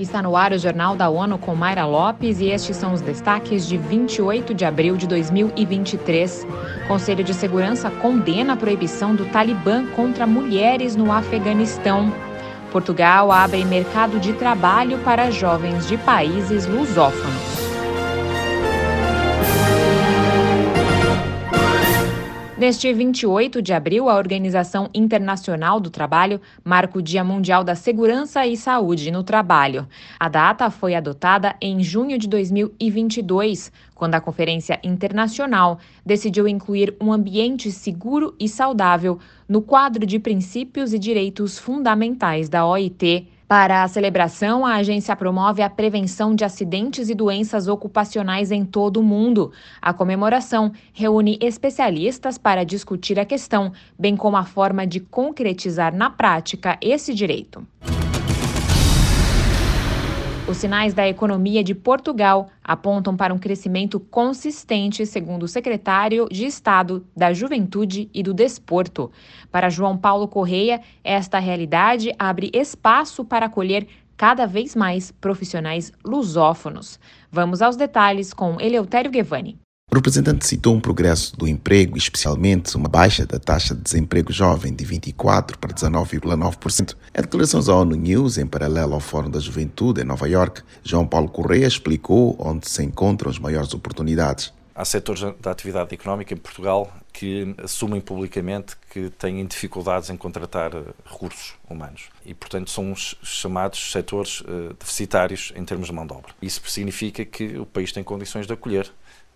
Está no ar o Jornal da ONU com Mayra Lopes e estes são os destaques de 28 de abril de 2023. Conselho de Segurança condena a proibição do Talibã contra mulheres no Afeganistão. Portugal abre mercado de trabalho para jovens de países lusófonos. Neste 28 de abril, a Organização Internacional do Trabalho marca o Dia Mundial da Segurança e Saúde no Trabalho. A data foi adotada em junho de 2022, quando a Conferência Internacional decidiu incluir um ambiente seguro e saudável no quadro de princípios e direitos fundamentais da OIT. Para a celebração, a agência promove a prevenção de acidentes e doenças ocupacionais em todo o mundo. A comemoração reúne especialistas para discutir a questão, bem como a forma de concretizar na prática esse direito. Os sinais da economia de Portugal apontam para um crescimento consistente, segundo o secretário de Estado da Juventude e do Desporto. Para João Paulo Correia, esta realidade abre espaço para acolher cada vez mais profissionais lusófonos. Vamos aos detalhes com Eleutério Guevani. O representante citou um progresso do emprego, especialmente uma baixa da taxa de desemprego jovem de 24% para 19,9%. Em declarações à ONU News, em paralelo ao Fórum da Juventude em Nova York, João Paulo Correia explicou onde se encontram as maiores oportunidades. Há setores da atividade económica em Portugal que assumem publicamente que têm dificuldades em contratar eh, recursos humanos e, portanto, são os chamados setores uh, deficitários em termos de mão de obra. Isso significa que o país tem condições de acolher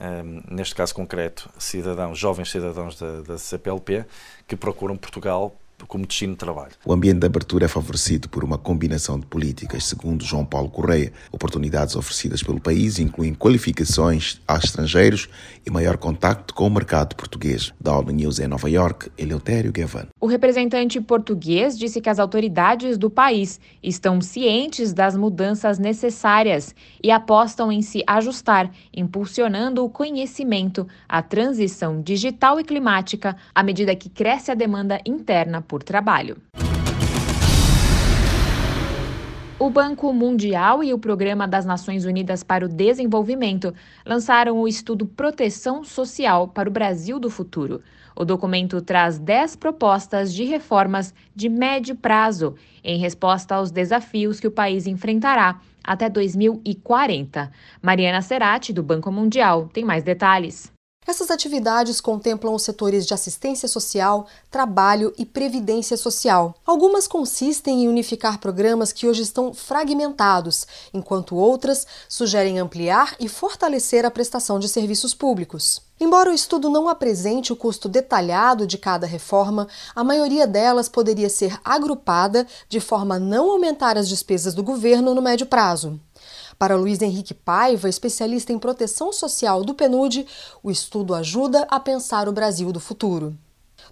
um, neste caso concreto, cidadãos, jovens cidadãos da, da CPLP, que procuram Portugal como destino de trabalho. O ambiente de abertura é favorecido por uma combinação de políticas, segundo João Paulo Correia. Oportunidades oferecidas pelo país incluem qualificações a estrangeiros e maior contacto com o mercado português. Da ONU News em Nova York, Eleutério Gavan. O representante português disse que as autoridades do país estão cientes das mudanças necessárias e apostam em se ajustar, impulsionando o conhecimento, a transição digital e climática à medida que cresce a demanda interna por trabalho. O Banco Mundial e o Programa das Nações Unidas para o Desenvolvimento lançaram o estudo Proteção Social para o Brasil do Futuro. O documento traz 10 propostas de reformas de médio prazo em resposta aos desafios que o país enfrentará até 2040. Mariana Serati, do Banco Mundial, tem mais detalhes. Essas atividades contemplam os setores de assistência social, trabalho e previdência social. Algumas consistem em unificar programas que hoje estão fragmentados, enquanto outras sugerem ampliar e fortalecer a prestação de serviços públicos. Embora o estudo não apresente o custo detalhado de cada reforma, a maioria delas poderia ser agrupada de forma a não aumentar as despesas do governo no médio prazo. Para Luiz Henrique Paiva, especialista em proteção social do PNUD, o estudo ajuda a pensar o Brasil do futuro.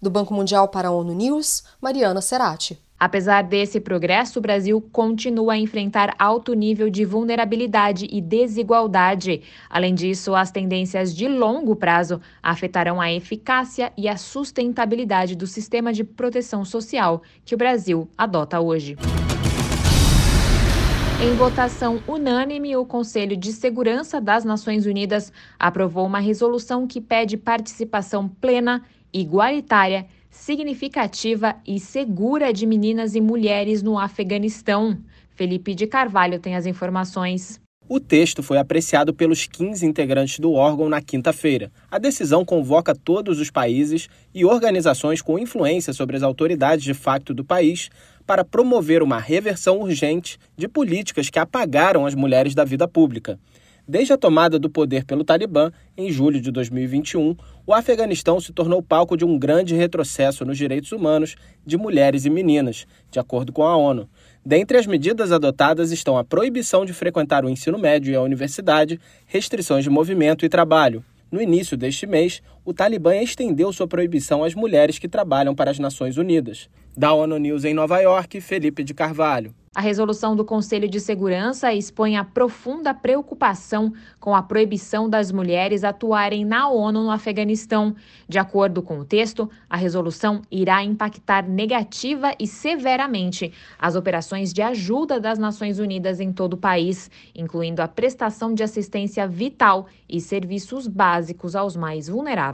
Do Banco Mundial para a ONU News, Mariana Serati. Apesar desse progresso, o Brasil continua a enfrentar alto nível de vulnerabilidade e desigualdade. Além disso, as tendências de longo prazo afetarão a eficácia e a sustentabilidade do sistema de proteção social que o Brasil adota hoje. Em votação unânime, o Conselho de Segurança das Nações Unidas aprovou uma resolução que pede participação plena, igualitária, significativa e segura de meninas e mulheres no Afeganistão. Felipe de Carvalho tem as informações. O texto foi apreciado pelos 15 integrantes do órgão na quinta-feira. A decisão convoca todos os países e organizações com influência sobre as autoridades de facto do país para promover uma reversão urgente de políticas que apagaram as mulheres da vida pública. Desde a tomada do poder pelo Talibã, em julho de 2021, o Afeganistão se tornou palco de um grande retrocesso nos direitos humanos de mulheres e meninas, de acordo com a ONU. Dentre as medidas adotadas estão a proibição de frequentar o ensino médio e a universidade, restrições de movimento e trabalho. No início deste mês, o Talibã estendeu sua proibição às mulheres que trabalham para as Nações Unidas. Da ONU News em Nova York, Felipe de Carvalho. A resolução do Conselho de Segurança expõe a profunda preocupação com a proibição das mulheres atuarem na ONU no Afeganistão. De acordo com o texto, a resolução irá impactar negativa e severamente as operações de ajuda das Nações Unidas em todo o país, incluindo a prestação de assistência vital e serviços básicos aos mais vulneráveis.